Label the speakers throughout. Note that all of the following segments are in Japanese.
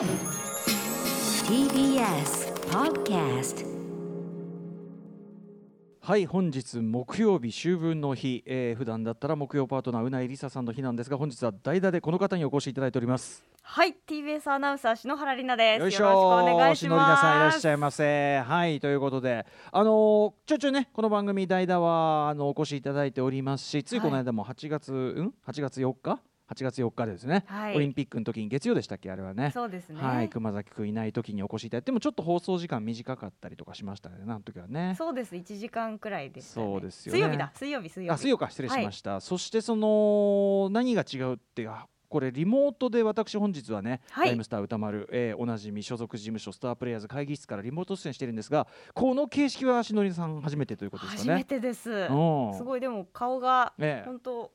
Speaker 1: TBS Podcast
Speaker 2: はい本日木曜日秋分の日、えー、普段だったら木曜パートナーうないりささんの日なんですが本日は代打でこの方にお越しいただいております。
Speaker 3: はい TBS アナウンサー篠原里奈です。
Speaker 2: よいしょ
Speaker 3: よろしくお願いし
Speaker 2: 篠里奈さんいらっ
Speaker 3: ます
Speaker 2: しゃいませ。はいということで。あのーちょいちょいねこの番組代打はあのお越しいただいておりますしついこの間も8月、うん？8月4日？8月4日ですね、
Speaker 3: はい。
Speaker 2: オリンピックの時に月曜でしたっけ？あれはね。
Speaker 3: そうですね、
Speaker 2: はい。熊崎くんいない時にお越しいただいてでもちょっと放送時間短かったりとかしましたねあの時はね。
Speaker 3: そうです。1時間くらいでね、
Speaker 2: そうですよね。
Speaker 3: 水曜日だ。水曜日水曜日。
Speaker 2: あ水曜か。失礼しました、そしてその何が違うってあこれリモートで私本日はね、
Speaker 3: はい。
Speaker 2: ライムスター歌丸、えーおなじみ所属事務所スタープレイヤーズ会議室からリモート出演してるんですがこの形式はしのりさん初めてということです
Speaker 3: 初め
Speaker 2: かね。
Speaker 3: てです。
Speaker 2: うん。
Speaker 3: すごい。でも顔が本当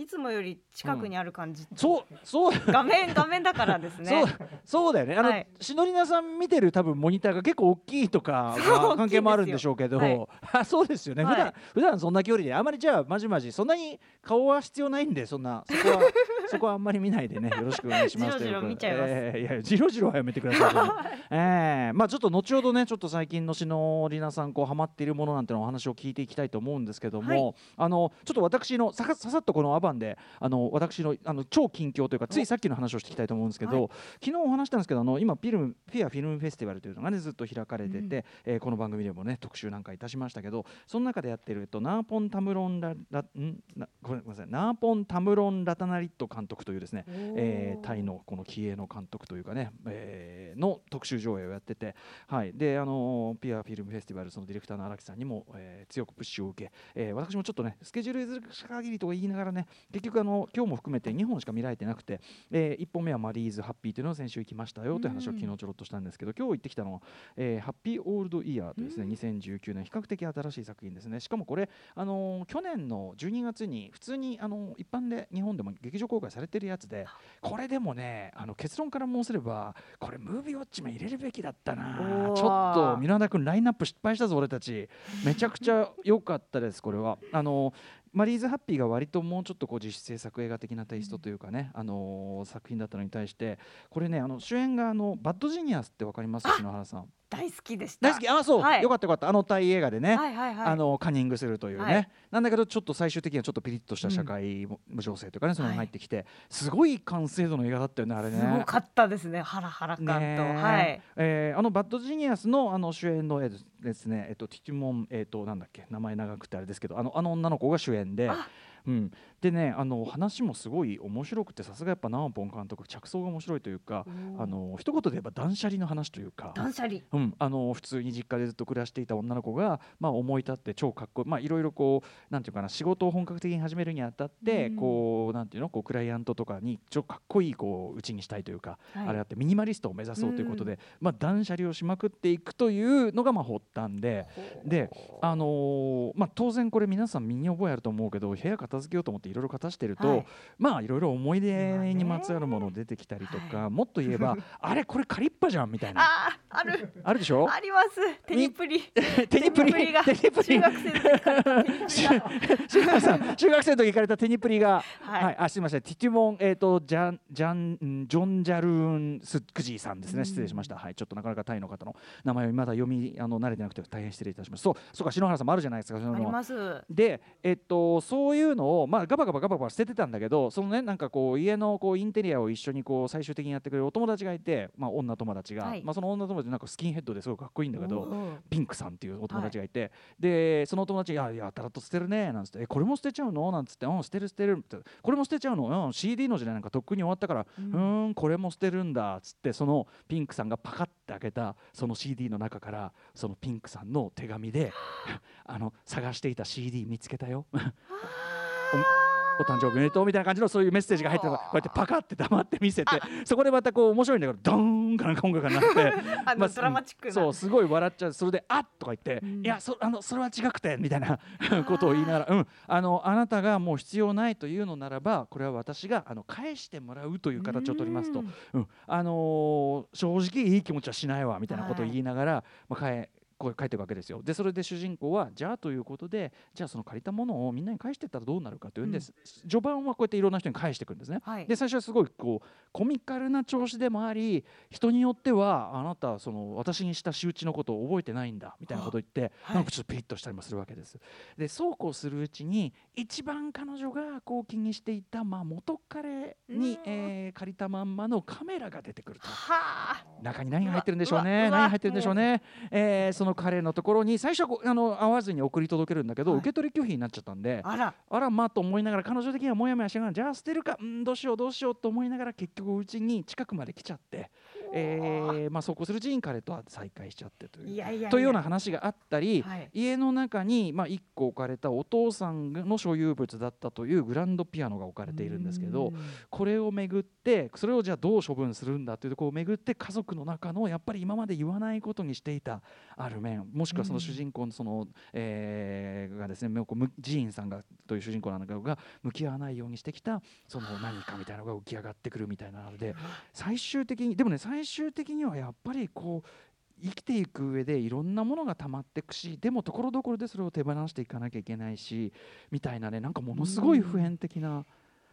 Speaker 3: いつもより近くにある感じ、
Speaker 2: そうそう。
Speaker 3: 画面画面だからですね。
Speaker 2: そうそうだよね。あの、
Speaker 3: はい。
Speaker 2: しのりなさん見てる多分モニターが結構大きいとか関係もあるんでしょうけど、
Speaker 3: 大きいん
Speaker 2: あそうですよね、
Speaker 3: はい。
Speaker 2: 普段普段そんな距離であまりじゃあまじまじそんなに顔は必要ないんでそんなそこは そこはあんまり見ないでね。よろしくお願いします。
Speaker 3: じろじろ
Speaker 2: ということで。
Speaker 3: 見ちゃいます。
Speaker 2: えーいやじろじろはやめてください。よえーまあちょっと後ほどねちょっと最近のしのりなさんこうハマっているものなんてのお話を聞いていきたいと思うんですけども、
Speaker 3: はい。
Speaker 2: あのちょっと私のささっとこのアバンであの私のあの超近況というかついさっきの話をしていきたいと思うんですけど、
Speaker 3: はい。
Speaker 2: 昨日お話したんですけどあの今フィルムフィアフィルムフェスティバルというのがねずっと開かれてて、えーこの番組でもね特集なんかいたしましたけどその中でやってるとナーポン・タムロンララんなごめんなさいナーポン・タムロン・ラタナリット監督というですね、えータイのこの気鋭の監督というかね、えーの特集上映をやってて、はい、であのピアフィルムフェスティバルそのディレクターの荒木さんにも、えー強くプッシュを受け、えー私もちょっとねスケジュール譲る限りと言いながらね結局あの今日も含めて2本しか見られてなくて、え1本目はマリーズ・ハッピーというのを先週行きましたよという話を昨日ちょろっとしたんですけど、今日行ってきたのは、えーハッピーオールドイヤーというですね、2019年比較的新しい作品ですね。しかもこれ、あのー去年の12月に普通に、あのー一般で日本でも劇場公開されてるやつでこれでもねあの結論から申せればこれムービーウォッチも入れるべきだったな。ちょっとミラダ君ラインナップ失敗したぞ俺たち。めちゃくちゃ良かったですこれは。あのーマリーズ・ハッピーが割ともうちょっとこう自主制作映画的なテイストというかね、あのー作品だったのに対してこれねあの主演があのバッドジニアスってわかります？篠原さん
Speaker 3: 大好きでした。
Speaker 2: 大好き？あそう、
Speaker 3: はい。
Speaker 2: よかったよかった。あのタイ映画でね、
Speaker 3: はいはいはい。
Speaker 2: あのカンニングするというね、
Speaker 3: はい。
Speaker 2: なんだけどちょっと最終的にはちょっとピリッとした社会無情性とかね、その入ってきてすごい完成度の映画だったよねあれね。
Speaker 3: すごかったですね。ハラハラ感と、はい。
Speaker 2: えーあのバッドジニアスのあの主演の、えーですね、えっと、ティティモン、えっと、なんだっけ？名前長くてあれですけどあのあの女の子が主演で
Speaker 3: あ、
Speaker 2: うん、でねあの話もすごい面白くてさすがやっぱナーポン監督着想が面白いというかあの一言で言えば断捨離の話というか。
Speaker 3: 断捨離。
Speaker 2: うん、あの普通に実家でずっと暮らしていた女の子が、まあ、思い立って超かっこいい。まあいろいろこうなんていうかな仕事を本格的に始めるにあたって、
Speaker 3: うん。
Speaker 2: こうなんていうのこうクライアントとかにちょかっこいいこううちにしたいというか、
Speaker 3: はい。
Speaker 2: あれあってミニマリストを目指そうということで、まあ、断捨離をしまくっていくというのがまあ発端で。で、あのーまあ、当然これ皆さん身に覚えあると思うけど部屋片付けようと思っていろいろ片してると、
Speaker 3: はい。
Speaker 2: まあいろいろ思い出にまつわるもの出てきたりとか、
Speaker 3: は
Speaker 2: もっと言えばあれこれカリッパじゃんみたいな
Speaker 3: ある。
Speaker 2: あるでしょ？
Speaker 3: あります。テニプリ。
Speaker 2: テニプリ
Speaker 3: が
Speaker 2: テニプリ。
Speaker 3: 中学生の時
Speaker 2: 中学生の時行かれたテニプリが、
Speaker 3: はい。
Speaker 2: はい、あすみません。ティティモンえっ、とジャンジャンんジョンジャルーンスックジーさんですね。失礼しました、はい。ちょっとなかなかタイの方の名前をまだ読みあの慣れてなくて大変失礼いたします。そう。そうか篠原さんもあるじゃないですか
Speaker 3: あ
Speaker 2: の
Speaker 3: ります。
Speaker 2: で、えっと、そういうのを、まあ、ガバガバガバガバ捨ててたんだけどそのねなんかこう家のこうインテリアを一緒にこう最終的にやってくれるお友達がいて、まあ、女友達が、
Speaker 3: はい。
Speaker 2: まあ、その女友達なんかスキンヘッドですごいかっこいいんだけどピンクさんっていうお友達がいて、でそのお友達が「いややたらと捨てるね」なんつって「えこれも捨てちゃうの?」なんつって「うん捨てる捨てる」って「これも捨てちゃうの?」うん「CD の時代なんかとっくに終わったからうーんこれも捨てるんだ」っつってそのピンクさんがパカッて開けたその CD の中からそのピンクさんの手紙で あの探していた CD 見つけたよ。お誕生日おめでとうみたいな感じのそういうメッセージが入ってこうやってパカって黙って見せてそこでまたこう面白いんだけどドーンかなんか音楽が鳴って
Speaker 3: あのドラマチックな。
Speaker 2: そうすごい笑っちゃう。それで「あっ!」とか言って「
Speaker 3: うん。
Speaker 2: いやそあのそれは違くて」みたいな ことを言いながら「うん。あのあなたがもう必要ないというのならばこれは私があの返してもらうという形を取りますと。
Speaker 3: うん。
Speaker 2: うん。あのー正直いい気持ちはしないわみたいなことを言いながら、まあ、返こう書いてるわけですよ。でそれで主人公はじゃあということでじゃあその借りたものをみんなに返していったらどうなるかというんです、序盤はこうやっていろんな人に返していくんですね、
Speaker 3: はい。
Speaker 2: で最初はすごいこうコミカルな調子でもあり人によってはあなたはその私にした仕打ちのことを覚えてないんだみたいなことを言って、
Speaker 3: はい。
Speaker 2: なんかちょっとピリッとしたりもするわけです。でそうこうするうちに一番彼女がこう気にしていた、まあ、元彼に、
Speaker 3: うん。
Speaker 2: えー借りたまんまのカメラが出てくると。
Speaker 3: はあ。
Speaker 2: 中に何が入ってるんでしょう
Speaker 3: う
Speaker 2: ね何が入ってるんでしょうね、えーその彼のところに最初はあの会わずに送り届けるんだけど、
Speaker 3: はい。
Speaker 2: 受け取り拒否になっちゃったんで
Speaker 3: あら。
Speaker 2: あらまあと思いながら彼女的にはモヤモヤしながらじゃあ捨てるかうんどうしようどうしようと思いながら結局うちに近くまで来ちゃって、えーまあ、そうこうするうちに彼とは再会しちゃってという。というような話があったり、
Speaker 3: はい。
Speaker 2: 家の中に、まあ、1個置かれたお父さんの所有物だったというグランドピアノが置かれているんですけど
Speaker 3: うん。
Speaker 2: これをめぐってそれをじゃあどう処分するんだというところをめぐって家族の中のやっぱり今まで言わないことにしていたある面もしくはその主人公のその、えーがですねこうむジーンさんがという主人公なんだけどが向き合わないようにしてきたその何かみたいなのが浮き上がってくるみたいなので最終的にでもね最終的にはやっぱりこう生きていく上でいろんなものが溜まっていくしでもところどころでそれを手放していかなきゃいけないしみたいなねなんかものすごい普遍的な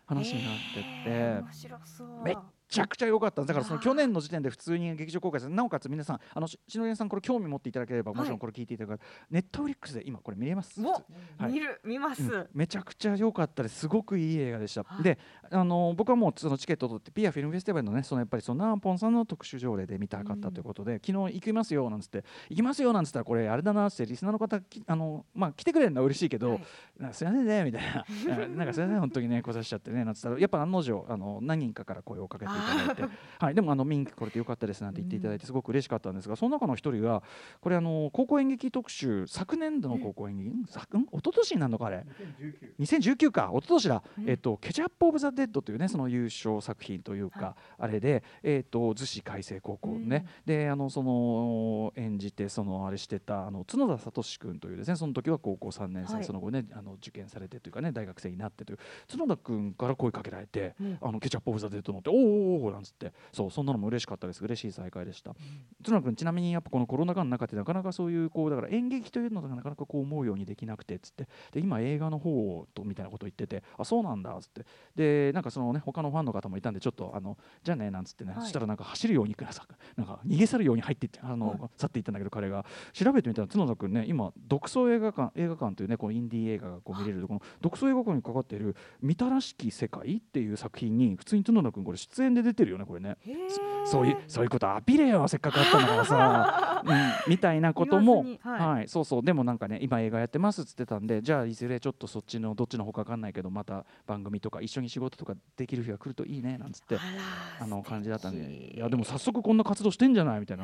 Speaker 2: 話になってって。めっちゃくちゃ良かっただからその去年の時点で普通に劇場公開されてなおかつ皆さんあのし篠宮さんこれ興味持っていただければもちろんこれ聞いていただくネットフリックスで今これ見れます。
Speaker 3: お
Speaker 2: はい。
Speaker 3: 見る見ます、
Speaker 2: うん。めちゃくちゃ良かったです。すごくいい映画でした、
Speaker 3: はい。
Speaker 2: であの僕はもうそのチケットを取ってピアフィルムフェスティバルのねそのやっぱりそのナーポンさんの特集条例で見たかったということで、昨日行きますよなんつって行きますよなんつったらこれあれだなってリスナーの方きあのまあ来てくれるのは嬉しいけど、すいませんねみたいな。なんかすいません 本当にね来させちゃってねなんつったらやっぱ案の定あの何人かから声をかけていただいて。はいでもあの見に来れてよかったですなんて言っていただいてすごく嬉しかったんですがその中の一人がこれあの高校演劇特集昨年度の高校演劇、ん？昨ん？一昨年になるのかあれ？2019か。一昨年だ、
Speaker 3: うん。
Speaker 2: えっとケチャップ・オブ・ザ・デッドというねその優勝作品というか、
Speaker 3: はい。
Speaker 2: あれでえっと逗子海星高校ね、であのその演じてそのあれしてたあの角田聡君というですねその時は高校3年生、
Speaker 3: はい。
Speaker 2: その後ねあの受験されてというかね大学生になってという。角田君から声かけられて、
Speaker 3: うん。
Speaker 2: あのケチャップ・オブ・ザ・デッドのっておーおーおーなんつって。そうそんなのも嬉しかったです。嬉しい再会でした。角田君ちなみにやっぱこのコロナ禍の中でなかなかそういうこうだから演劇というのがなかなかこう思うようにできなくてっつって。で今映画の方とみたいなことを言っててあそうなんだっつって。でなんかそのね他のファンの方もいたんでちょっとあのじゃあねなんつってね、
Speaker 3: はい。
Speaker 2: そしたらなんか走るようにさなんか逃げ去るように入っていってあの、
Speaker 3: はい
Speaker 2: 去っていったんだけど彼が。調べてみたら角田君ね今独創映画館映画館というねこうインディー映画がこう見れるこの独創映画館にかかっている「みたらしき世界」っていう作品に普通に角田君これ出演で出てるよねこれね。そういうそういうことアピれよせっかくあったんだからさ、うん、みたいなことも
Speaker 3: 言わずに
Speaker 2: は、
Speaker 3: はいい
Speaker 2: そうそう。でもなんかね今映画やってますっつってたんでじゃあいずれちょっとそっちのどっちの方か分かんないけどまた番組とか一緒に仕事とかできる日が来るといいねなんつって
Speaker 3: あ
Speaker 2: の感じだったんでいやでも早速こんな活動してんじゃない？みたいな。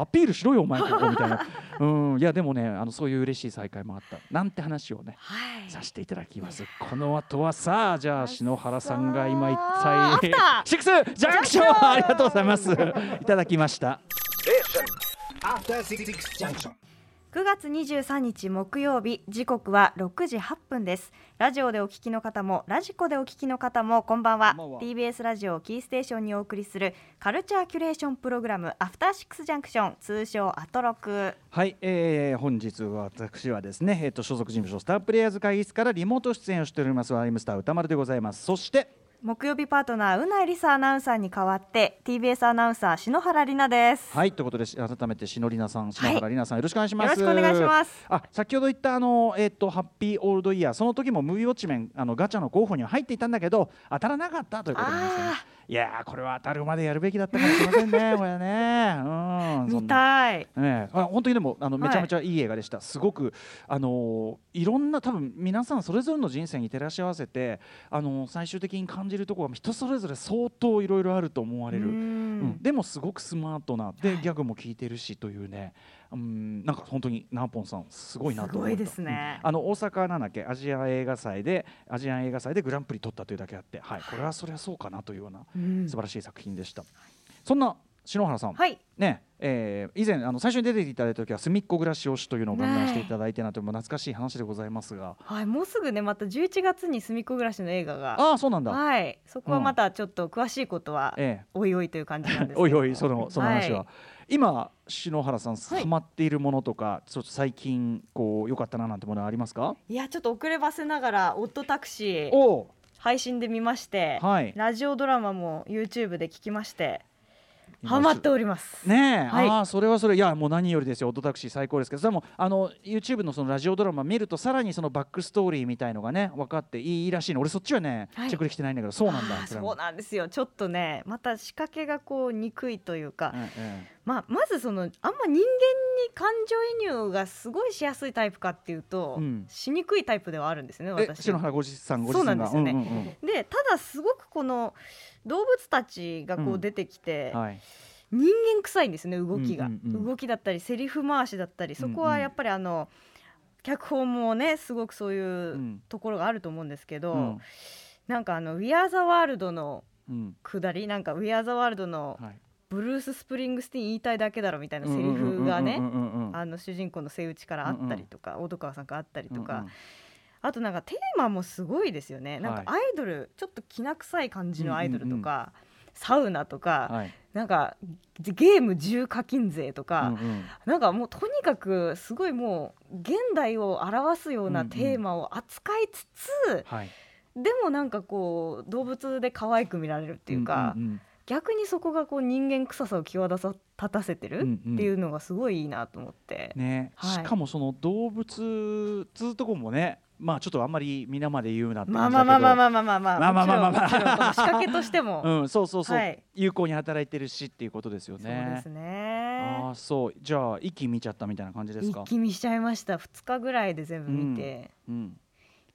Speaker 2: アピールしろよお前ここみたいな。うん。いやでもねあのそういう嬉しい再会もあったなんて話をね
Speaker 3: はい。
Speaker 2: させていただきます。この後はさあじゃあ篠原さんが今一
Speaker 3: あ
Speaker 2: 体
Speaker 3: ー
Speaker 2: シックスジャンクションありがとうございます。いただきました。
Speaker 4: After Six Junction.
Speaker 3: 9月23日木曜日時刻は6時8分です。ラジオでお聞きの方もラジコでお聞きの方もこんばんは。TBS ラジオをキーステーションにお送りするカルチャーキュレーションプログラムアフターシックスジャンクション通称アトロク。
Speaker 2: はい、えー、本日は私はですね、えー、と所属事務所スタープレイヤーズ会議室からリモート出演をしておりますアイムスター歌丸でございます。そして
Speaker 3: 木曜日パートナーうないりさアナウンサーに代わって TBS アナウンサー篠原里奈です、
Speaker 2: はいということでし改めて篠里奈さん篠原里奈さん、よろしくお願いします。
Speaker 3: よろしくお願いします。
Speaker 2: あ先ほど言ったあのえっ、とハッピーオールドイヤーその時もムービーウォッチメンあのガチャの候補には入っていたんだけど当たらなかったということなんですよね。
Speaker 3: あ
Speaker 2: いやーこれは当たるまでやるべきだったかもしれませんね これね。うんそ
Speaker 3: 見たい。
Speaker 2: ねえ、あ本当にでもあの
Speaker 3: はい。
Speaker 2: めちゃめちゃいい映画でした、すごくあのーいろんな多分皆さんそれぞれの人生に照らし合わせてあのー最終的に感じるところが人それぞれ相当いろいろあると思われる、
Speaker 3: う
Speaker 2: うん。
Speaker 3: ん。
Speaker 2: でもすごくスマートな。で、
Speaker 3: はい。
Speaker 2: ギャグも効いてるしというねうんなんか本当にナーポンさんすごいなと思
Speaker 3: いですね。
Speaker 2: うん。あの大阪なんだっけ？アジア映画祭でアジアン映画祭でグランプリ取ったというだけあって、はい、これはそれはそうかなというような
Speaker 3: うん。
Speaker 2: 素晴らしい作品でした、そんな篠原さん、
Speaker 3: はい。
Speaker 2: ねえー以前あの最初に出ていただいた時は隅っこ暮らしをしというのをガンガンしていただいてなともう懐かしい話でございますが、
Speaker 3: はいもうすぐねまた11月に隅っこ暮らしの映画が。
Speaker 2: ああそうなんだ、
Speaker 3: はい。そこはまたちょっと詳しいことは
Speaker 2: ええ。
Speaker 3: おいおいという感じなんですけど。
Speaker 2: おいおいそのその話は、
Speaker 3: はい
Speaker 2: 今篠原さん
Speaker 3: はい
Speaker 2: ハマっているものとか、ちょっと最近こう良かったななんてものはありますか？
Speaker 3: いやちょっと遅ればせながらオットタクシー
Speaker 2: お
Speaker 3: 配信で見まして、
Speaker 2: はい。
Speaker 3: ラジオドラマも YouTube で聞きましてハマっております。
Speaker 2: ねえ、
Speaker 3: はい。
Speaker 2: ああそれはそれ。いやもう何よりですよ。オートタクシー最高ですけど。それもあの YouTube のそのラジオドラマ見るとさらにそのバックストーリーみたいのがね分かっていいらしいの。俺そっちはね、
Speaker 3: はい。
Speaker 2: チェックできてないんだけど。そうなんだ。そ
Speaker 3: う。なんですよ。ちょっとねまた仕掛けがこう憎いというか、
Speaker 2: うんうん
Speaker 3: まあ、まずそのあんま人間に感情移入がすごいしやすいタイプかっていうと、
Speaker 2: うん。
Speaker 3: しにくいタイプではあるんですね
Speaker 2: え
Speaker 3: 私。
Speaker 2: 篠原ご自さんご自
Speaker 3: そうなんですよね。
Speaker 2: うんうんうん。
Speaker 3: でただすごくこの動物たちがこ
Speaker 2: うん。
Speaker 3: う出てきて、
Speaker 2: はい。
Speaker 3: 人間臭いんですね動きが、
Speaker 2: うんうんうん
Speaker 3: 動きだったりセリフ回しだったりそこはやっぱりあの、脚本もねすごくそういううん。ところがあると思うんですけど、
Speaker 2: うん。
Speaker 3: なんかあの「We Are the World」の
Speaker 2: うん。
Speaker 3: 下りなんか「We Are the World」の
Speaker 2: はい。
Speaker 3: ブルース・スプリングスティーン言いたいだけだろみたいなセリフがね主人公のセイウチからあったりとか小戸川さんからあったりとか、
Speaker 2: うんうん
Speaker 3: あとなんかテーマもすごいですよね、なんか
Speaker 2: は
Speaker 3: アイドルちょっときな臭い感じのアイドルとか、サウナとか、
Speaker 2: はい。
Speaker 3: なんかゲーム重課金勢とか、
Speaker 2: うんうん。
Speaker 3: なんかもうとにかくすごいもう現代を表すようなテーマを扱いつつ、
Speaker 2: はい。
Speaker 3: でもなんかこう動物で可愛く見られるっていうか、
Speaker 2: んん
Speaker 3: 逆にそこがこう人間臭さを際立た立たせてる
Speaker 2: うんうん。
Speaker 3: っていうのがすごいいいなと思って。
Speaker 2: ね、
Speaker 3: はい。
Speaker 2: しかもその動物つうとこもねまあちょっとあんまり皆まで言うなって
Speaker 3: まあまあまあまあまあまあまあ
Speaker 2: まあ。まあまあまあ
Speaker 3: 仕掛けとしても、
Speaker 2: うんそうそうそう、
Speaker 3: はい。
Speaker 2: 有効に働いてるしっていうことですよ
Speaker 3: そう
Speaker 2: ね
Speaker 3: ですね。
Speaker 2: ああそう。じゃあ一気見ちゃったみたいな感じですか？
Speaker 3: 一気見しちゃいました。2日ぐらいで全部見て、
Speaker 2: うん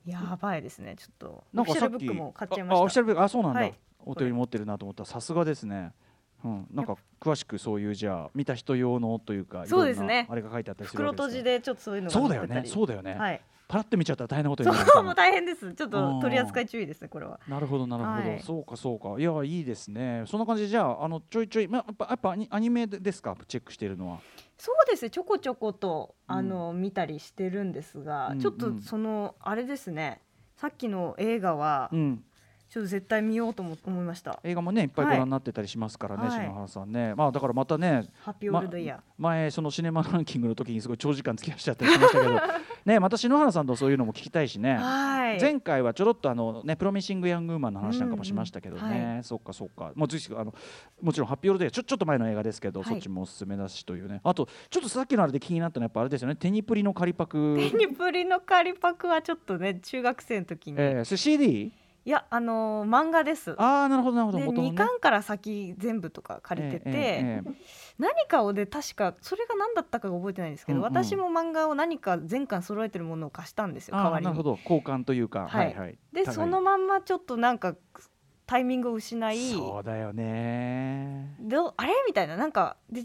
Speaker 3: やばいですね。ちょっと
Speaker 2: なんかさっき
Speaker 3: オフィシャルブックも買っちゃいました。
Speaker 2: ああオフィシャルブックあそうなんだ、
Speaker 3: はい。
Speaker 2: お手に持ってるなと思った。らさすがですね。うん、なんか詳しくそういうじゃあ見た人用のというか
Speaker 3: そうですね。
Speaker 2: あれが書いてあったりする
Speaker 3: 袋
Speaker 2: わけです
Speaker 3: 閉じでちょっとそういうのが
Speaker 2: そうだよね。そうだよね、
Speaker 3: はい
Speaker 2: パラって見ちゃったら大変なことになる。
Speaker 3: そうもう大変です。ちょっと取り扱い注意ですねこれは。
Speaker 2: なるほどなるほど、
Speaker 3: はい。
Speaker 2: そうかそうか。いやいいですね。そんな感じでじゃああのちょいちょい、まあ、やっぱやっぱアニメですか？チェックしているのは。
Speaker 3: そうですね。ちょこちょこと
Speaker 2: うん。
Speaker 3: あの、見たりしてるんですが、
Speaker 2: うん。
Speaker 3: ちょっとそのあれですね。さっきの映画は
Speaker 2: うん
Speaker 3: ちょっと絶対見ようとも思いました。
Speaker 2: 映画もねいっぱいご
Speaker 3: はい。
Speaker 2: 覧になってたりしますからね、
Speaker 3: はい。
Speaker 2: 篠原さんね。まあだからまたね
Speaker 3: ハッピーオールドイヤー、
Speaker 2: 前そのシネマランキングの時にすごい長時間付き合いしちゃったりしましたけど ねまた篠原さんとそういうのも聞きたいしね。
Speaker 3: はい。
Speaker 2: 前回はちょろっとあのねプロミシングヤングウーマンの話なんかもしましたけどね、
Speaker 3: うんうんは
Speaker 2: そっかそっか。もうぜひあのもちろんハッピーオールデーちょちょっと前の映画ですけど、
Speaker 3: はい
Speaker 2: そっちもおすすめだしというね。あとちょっとさっきのあれで気になったのはやっぱあれですよね。テニプリの仮パク。
Speaker 3: テニプリの仮パクはちょっとね中学生の時に、
Speaker 2: えー、それ CD?
Speaker 3: いやあのー漫画です。
Speaker 2: ああなるほどなるほど。
Speaker 3: で2
Speaker 2: 元のね。
Speaker 3: 巻から先全部とか借りてて、
Speaker 2: えええええ
Speaker 3: 何かをで確かそれが何だったかが覚えてないんですけど、
Speaker 2: うんうん。
Speaker 3: 私も漫画を何か全巻揃えてるものを貸したんですよ
Speaker 2: あ
Speaker 3: 代わりに。
Speaker 2: ーなるほど。交換というか、
Speaker 3: はい。
Speaker 2: はいはい。
Speaker 3: でそのまんまちょっとなんかタイミングを失い。
Speaker 2: そうだよね。
Speaker 3: どうあれ？みたいな。なんかで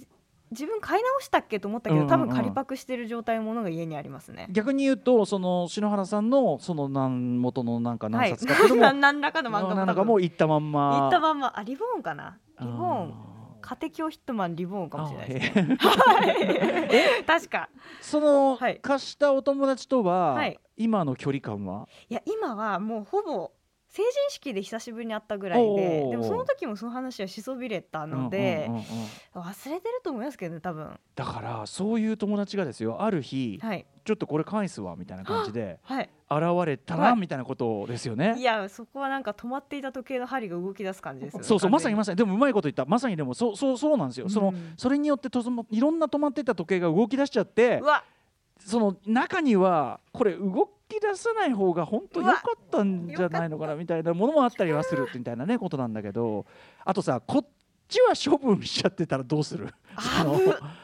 Speaker 3: 自分買い直したっけと思ったけど、
Speaker 2: うんうんうん。
Speaker 3: 多分仮パクしてる状態のものが家にありますね。
Speaker 2: 逆に言うとその篠原さんのその何元のなんか何
Speaker 3: はい。
Speaker 2: 冊かってい
Speaker 3: 何何らかの漫画も
Speaker 2: なんかもういったまんま。
Speaker 3: 言ったまんまあリボーンかな。リボーン。
Speaker 2: あ
Speaker 3: 家庭教ヒットマンリボーンかもしれないです
Speaker 2: あ
Speaker 3: ね。
Speaker 2: へ
Speaker 3: 確か。
Speaker 2: その、
Speaker 3: はい。
Speaker 2: 貸したお友達とは、
Speaker 3: はい。
Speaker 2: 今の距離感は？い
Speaker 3: や今はもうほぼ成人式で久しぶりに会ったぐらいででもその時もその話はしそびれたので、
Speaker 2: うんうんうんうん
Speaker 3: 忘れてると思いますけどね多分。
Speaker 2: だからそういう友達がですよある日、
Speaker 3: はい。
Speaker 2: ちょっとこれ返すわみたいな感じで
Speaker 3: はい。
Speaker 2: 現れたら、
Speaker 3: はい。
Speaker 2: みたいなことですよね。
Speaker 3: いやそこはなんか止まっていた時計の針が動き出す感じですよね
Speaker 2: そうそうまさにま
Speaker 3: さ
Speaker 2: さに。でもうまいこと言った。まさにでもそうそうそうなんですよ、その
Speaker 3: うん。
Speaker 2: それによってとそのいろんな止まってた時計が動き出しちゃって
Speaker 3: うわ
Speaker 2: その中にはこれ動き出さない方が本当良かったんじゃないのかなみたいなものもあったりはするみたいなねことなん。だけどあとさこっちは処分しちゃってたらどうする？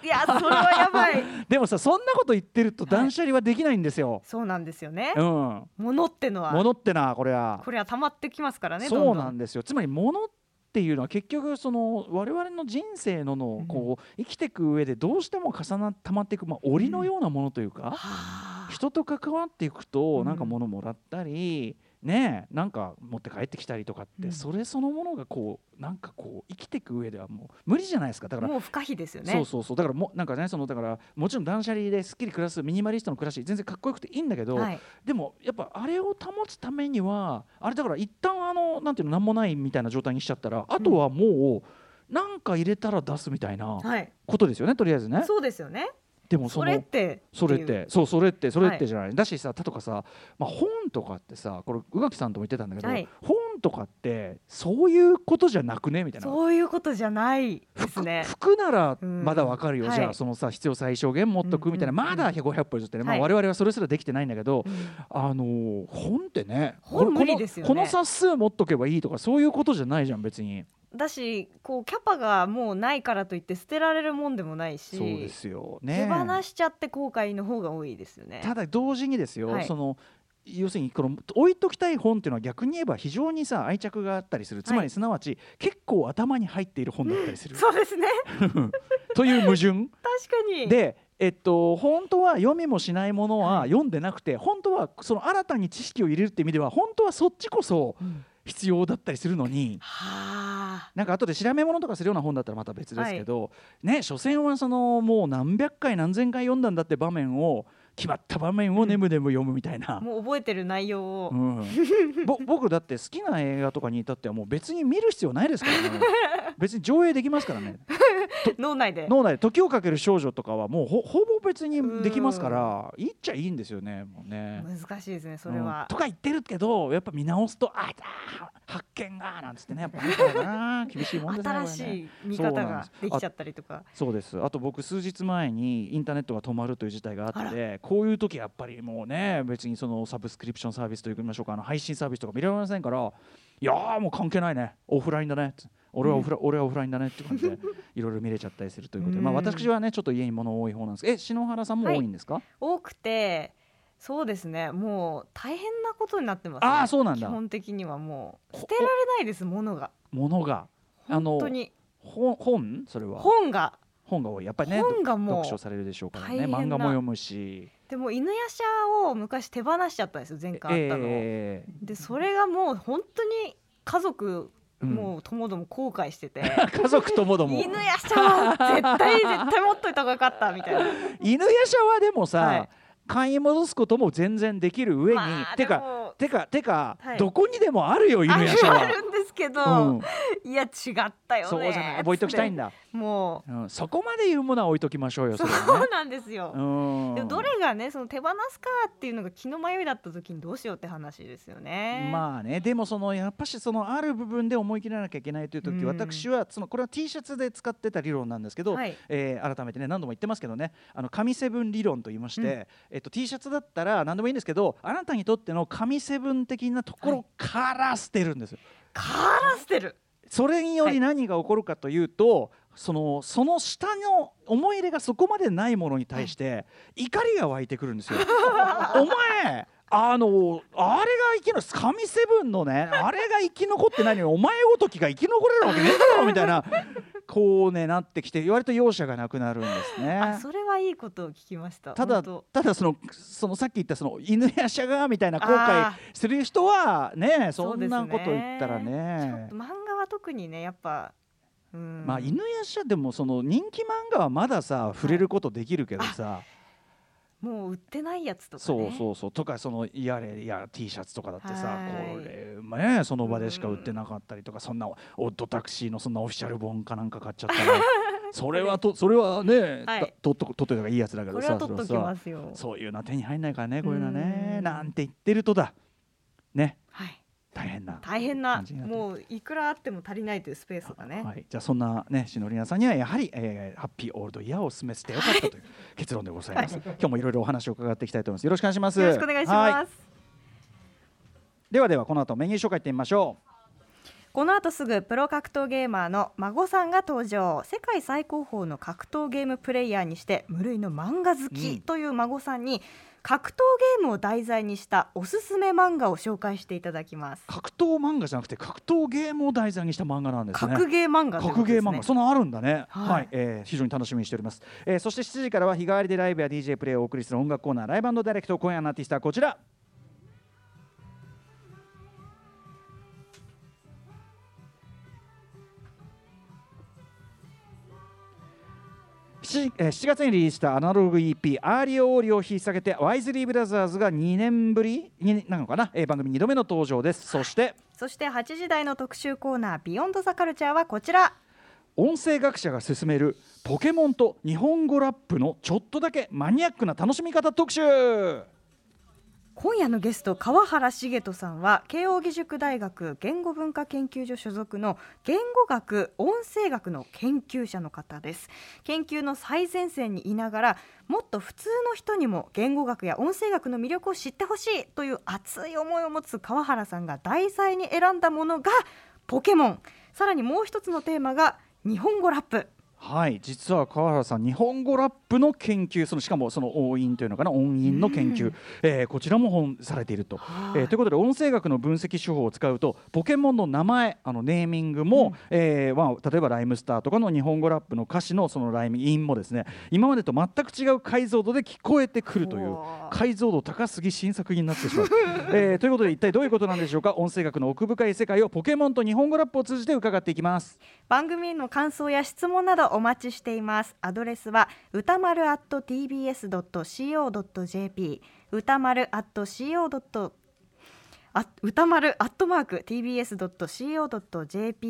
Speaker 3: いやそれはやばい。
Speaker 2: でもさそんなこと言ってると断捨離はできないんですよ。
Speaker 3: そうなんですよね。
Speaker 2: うん、
Speaker 3: 物ってのは。
Speaker 2: 物ってなこれは
Speaker 3: これは溜まってきますからね
Speaker 2: そうなん
Speaker 3: で
Speaker 2: ですよ。つまり物っていうのは結局その我々の人生のの
Speaker 3: うん。
Speaker 2: こう生きていく上でどうしても重な溜まっていくまあ檻のようなものというか、人と関わっていくと
Speaker 3: うん。
Speaker 2: なんか物もらったり、ねえなんか持って帰ってきたりとかって、
Speaker 3: うん。
Speaker 2: それそのものがこうなんかこう生きていく上ではもう無理じゃないですか。だから
Speaker 3: もう不可避ですよね。
Speaker 2: そうそうそう。だからもなんかねそのだからもちろん断捨離ですっきり暮らすミニマリストの暮らし全然かっこよくていいんだけど、
Speaker 3: はい。
Speaker 2: でもやっぱあれを保つためにはあれだから一旦あのなんていうのなんもないみたいな状態にしちゃったらあとはもうなんか入れたら出すみたいな
Speaker 3: はい。
Speaker 2: ことですよねとりあえずね。
Speaker 3: そうですよね。そ
Speaker 2: でもその
Speaker 3: れって
Speaker 2: それっ
Speaker 3: って。
Speaker 2: そうそれってそれっ
Speaker 3: はい
Speaker 2: てじゃない、だしさ例とかさ、まあ、本とかってさこれ宇垣さんとも言ってたんだけど、
Speaker 3: はい。
Speaker 2: 本とかってそういうことじゃなくねみたいな。
Speaker 3: そういうことじゃないです
Speaker 2: 服
Speaker 3: ね。
Speaker 2: 服なら
Speaker 3: うん。
Speaker 2: まだわかるよ、
Speaker 3: はい。
Speaker 2: じゃあそのさ必要最小限持っとくみたいな、
Speaker 3: うんうんうん
Speaker 2: まだ500歩譲ってね、まあ、
Speaker 3: はい。
Speaker 2: 我々はそれすらできてないんだけど、
Speaker 3: うん。
Speaker 2: あのー本ってね
Speaker 3: 本
Speaker 2: この
Speaker 3: 無理ですよね。
Speaker 2: この冊数持っとけばいいとかそういうことじゃないじゃん別に
Speaker 3: だしこうキャパがもうないからといって捨てられるもんでもないし
Speaker 2: そうですよ。
Speaker 3: 手
Speaker 2: ね
Speaker 3: 放しちゃって後悔の方が多いですよね。
Speaker 2: ただ同時にですよ、
Speaker 3: はい。
Speaker 2: その要するにこの置いときたい本っていうのは逆に言えば非常にさ愛着があったりする。つま
Speaker 3: はい
Speaker 2: りすなわち結構頭に入っている本だったりする。
Speaker 3: そうですね。
Speaker 2: という矛盾。
Speaker 3: 確かに。
Speaker 2: で、えっと、本当は読みもしないものは
Speaker 3: はい。
Speaker 2: 読んでなくて本当はその新たに知識を入れるって意味では本当はそっちこそ
Speaker 3: うん
Speaker 2: 必要だったりするのに
Speaker 3: はあ。
Speaker 2: なんか後で調べ物とかするような本だったらまた別ですけど、ね所詮はそのもう何百回何千回読んだんだって場面を決まった場面をねむねむ読むみたいな。
Speaker 3: もう覚えてる内容を、
Speaker 2: うん、ぼ 僕だって好きな映画とかに至ってはもう別に見る必要ないですからね。別に上映できますからね。
Speaker 3: 脳内で。
Speaker 2: 脳内で。時をかける少女とかはもうほほぼ別にできますからいいっちゃいいんですよねもうね。
Speaker 3: 難しいですねそれは。
Speaker 2: うん、とか言ってるけどやっぱ見直すとああ発見がなんつってねやっぱ厳しいもんですね
Speaker 3: 新しい見方ができちゃったりとか。
Speaker 2: そうです。あと僕数日前にインターネットが止まるという事態があ
Speaker 3: あ
Speaker 2: ってこういう時やっぱりもうね別にそのサブスクリプションサービスといいましょうかあの配信サービスとか見られませんからいやーもう関係ないね。オフラインだね。俺はオフラ、俺はオフラインだねって感じで いろいろ見れちゃったりするということで、まあ、
Speaker 3: うん
Speaker 2: 私はねちょっと家に物多い方なんです。え篠原さんも多いんですか、
Speaker 3: 多くてそうですね。もう大変なことになってます、ね、
Speaker 2: ああそうなんだ。
Speaker 3: 基本的にはもう。捨てられないです物が。
Speaker 2: 物が。あの
Speaker 3: 本当に。
Speaker 2: 本本それは。
Speaker 3: 本が。
Speaker 2: 本が多い。やっぱりね
Speaker 3: 本がもう
Speaker 2: 読書されるでしょうからね。漫画も読むし。
Speaker 3: でも犬夜叉を昔手放しちゃったんですよ前回あったの。を、
Speaker 2: え
Speaker 3: でそれがもう本当に家族
Speaker 2: ーうん。
Speaker 3: もうともども後悔してて、
Speaker 2: 家族ともども。
Speaker 3: 犬夜叉は絶対絶対持っといた方がよかったみたいな。
Speaker 2: 犬夜叉はでもさ、
Speaker 3: はい
Speaker 2: 買い戻すことも全然できる上に、
Speaker 3: まあ
Speaker 2: てかてかてか、
Speaker 3: はい。
Speaker 2: どこにでもあるよ犬
Speaker 3: ある
Speaker 2: 夜叉は。
Speaker 3: あるんですけど、
Speaker 2: うん、
Speaker 3: いや違ったよね。
Speaker 2: そうじゃない。覚えときたいんだ、
Speaker 3: も
Speaker 2: う。ん、そこまで言うものは置いときましょうよ
Speaker 3: うそうなんですよ、
Speaker 2: うん。
Speaker 3: でもどれがねその手放すかっていうのが気の迷いだった時にどうしようって話ですよね。
Speaker 2: まあねでもそのやっぱしそのある部分で思い切らなきゃいけないという時、
Speaker 3: うん。
Speaker 2: 私はそのこれは T シャツで使ってた理論なんですけど、
Speaker 3: はい。
Speaker 2: えー改めてね何度も言ってますけどね。あの紙セブン理論と言いまして、
Speaker 3: うん。
Speaker 2: えっと T シャツだったら何でもいいんですけどあなたにとっての紙セブン的なところから捨てるんですよ。
Speaker 3: から捨てる
Speaker 2: それにより何が起こるかというと、そのその下の思い入れがそこまでないものに対して怒りが湧いてくるんですよ。お前あのあれが生きの紙セブンのねあれが生き残ってないのにお前ごときが生き残れるわけねえだろみたいなこうねなってきて割と容赦がなくなるんですね。
Speaker 3: あそれはいいことを聞きました。
Speaker 2: ただただそのそのさっき言ったその犬やしゃがみたいな後悔
Speaker 3: あ
Speaker 2: する人はねそ
Speaker 3: ん
Speaker 2: なこと言ったら
Speaker 3: ちょ
Speaker 2: ね
Speaker 3: っと漫画は特にねやっぱうん。
Speaker 2: まあ犬やしゃでもその人気漫画はまださ触れることできるけどさ、
Speaker 3: もう売ってないやつとか
Speaker 2: そう
Speaker 3: ね
Speaker 2: そうそう。とかそのやれや T シャツとかだってさ
Speaker 3: はい。
Speaker 2: これねその場でしか売ってなかったりとかそんなオッドタクシーのそんなオフィシャル本かなんか買っちゃったら。それはとそれはね、
Speaker 3: はい。
Speaker 2: た取っとく取っといたいいやつだけどさそういうのは手に入んないからねこういうのはね。
Speaker 3: うん。
Speaker 2: なんて言ってるとだ。ね。
Speaker 3: はい
Speaker 2: 大変な
Speaker 3: 大変なもういくらあっても足りないというスペースがね、
Speaker 2: はい、じゃあそんなねしのりなさんにはやはり、えーハッピーオールドイヤーを進めてよかったという結論でございます、今日もいろいろお話を伺っていきたいと思います。よろしくお願いします。
Speaker 3: よろしくお願いし
Speaker 2: は
Speaker 3: ます。
Speaker 2: ではではこの後メニュー紹介いってみましょ
Speaker 3: この後すぐプロ格闘ゲーマーの孫さんが登場。世界最高峰の格闘ゲームプレイヤーにして無類の漫画好
Speaker 2: うん。
Speaker 3: きという孫さんに格闘ゲームを題材にしたおすすめ漫画を紹介していただきます。
Speaker 2: う格闘漫画じゃなくて格闘ゲームを題材にした漫画なんですね。
Speaker 3: 格ゲー漫画
Speaker 2: 格ゲー漫画。そのあるんだね。
Speaker 3: はい。
Speaker 2: はい、えー非常に楽しみにしております、えーそして7時からは日替わりでライブや DJ プレイをお送りする音楽コーナーライブダイレクト今夜のアーティストはこちら 7, えー7月にリリースしたアナログ EP「アーリオオーリ」を引っ提げて Wisely Brothers が2年ぶりになのかな、えー番組2度目の登場です。そして
Speaker 3: そして8時台の特集コーナー Beyond the Culture はこちら。
Speaker 2: 音声学者が勧めるポケモンと日本語ラップのちょっとだけマニアックな楽しみ方特集
Speaker 3: 今夜のゲスト川原繁人さんは慶應義塾大学言語文化研究所所属の言語学音声学の研究者の方です。研究の最前線にいながらもっと普通の人にも言語学や音声学の魅力を知ってほしいという熱い思いを持つ川原さんが題材に選んだものがポケモン。さらにもう一つのテーマが日本語ラップ。
Speaker 2: はい。実は川原さん日本語ラップの研究そのしかもその音韻というのかな音韻の研究、
Speaker 3: うん。
Speaker 2: えーこちらも本されていると、
Speaker 3: はい。
Speaker 2: えーということで音声学の分析手法を使うとポケモンの名前あのネーミングも、えーまあ、例えばライムスターとかの日本語ラップの歌詞のそのライム韻もですね今までと全く違う解像度で聞こえてくるという解像度高すぎ新作品になってしまう、えーということで一体どういうことなんでしょうか？音声学の奥深い世界をポケモンと日本語ラップを通じて伺っていきます。
Speaker 3: 番組への感想や質問などお待ちしています。アドレスは歌丸 at tbs.co.jp 歌丸 at co. あ歌丸アットマーク tbs.co.jp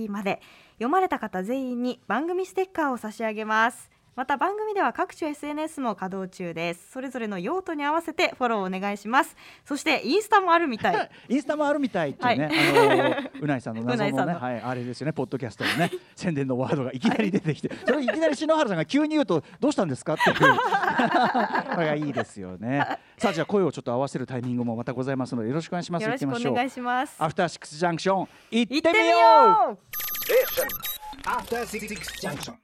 Speaker 3: まで。読まれた方全員に番組ステッカーを差し上げます。また番組では各種 SNS も稼働中です。それぞれの用途に合わせてフォローお願いします。そしてインスタもあるみたい。
Speaker 2: インスタもあるみたいっていうね、
Speaker 3: はい。
Speaker 2: あのうないさんの 謎のね、
Speaker 3: うないさんの。
Speaker 2: はい、あれですよね、ポッドキャストのね、宣伝のワードがいきなり出てきて、それをいきなり篠原さんが急に言うと、どうしたんですかっていう、これがいいですよね。さあ、じゃあ声をちょっと合わせるタイミングもまたございますので、よろしくお願いします。
Speaker 3: よろしくお願いします。
Speaker 2: アフターシックスジャンクション、行ってみよう。
Speaker 3: 行ってみよう。
Speaker 4: After Six Junction.